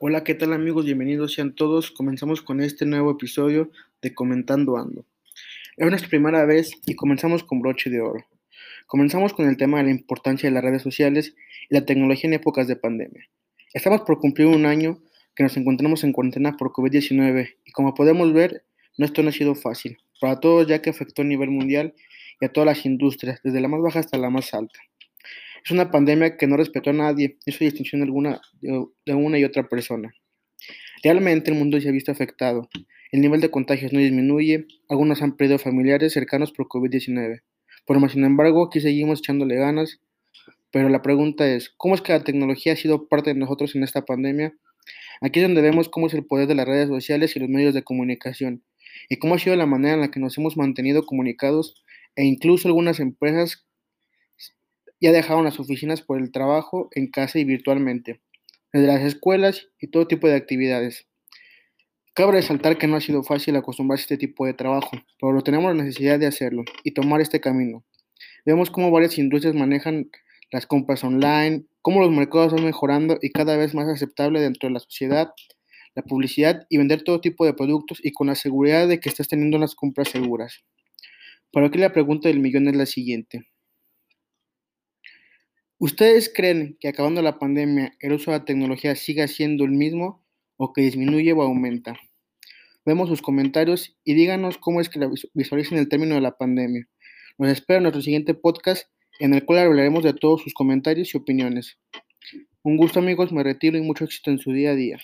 Hola, ¿qué tal amigos? Bienvenidos sean todos. Comenzamos con este nuevo episodio de Comentando Ando. Es nuestra primera vez y comenzamos con broche de oro. Comenzamos con el tema de la importancia de las redes sociales y la tecnología en épocas de pandemia. Estamos por cumplir un año que nos encontramos en cuarentena por COVID-19 y como podemos ver, no esto no ha sido fácil para todos ya que afectó a nivel mundial y a todas las industrias, desde la más baja hasta la más alta. Es una pandemia que no respetó a nadie, hizo distinción alguna de una y otra persona. Realmente el mundo se ha visto afectado. El nivel de contagios no disminuye, algunos han perdido familiares cercanos por COVID-19. Pero sin embargo, aquí seguimos echándole ganas. Pero la pregunta es, ¿cómo es que la tecnología ha sido parte de nosotros en esta pandemia? Aquí es donde vemos cómo es el poder de las redes sociales y los medios de comunicación, y cómo ha sido la manera en la que nos hemos mantenido comunicados e incluso algunas empresas ya dejaron las oficinas por el trabajo en casa y virtualmente, desde las escuelas y todo tipo de actividades. Cabe resaltar que no ha sido fácil acostumbrarse a este tipo de trabajo, pero tenemos la necesidad de hacerlo y tomar este camino. Vemos cómo varias industrias manejan las compras online, cómo los mercados van mejorando y cada vez más aceptable dentro de la sociedad, la publicidad y vender todo tipo de productos y con la seguridad de que estás teniendo las compras seguras. Pero aquí la pregunta del millón es la siguiente. ¿Ustedes creen que acabando la pandemia el uso de la tecnología siga siendo el mismo o que disminuye o aumenta? Vemos sus comentarios y díganos cómo es que visualizan el término de la pandemia. Nos espero en nuestro siguiente podcast en el cual hablaremos de todos sus comentarios y opiniones. Un gusto amigos, me retiro y mucho éxito en su día a día.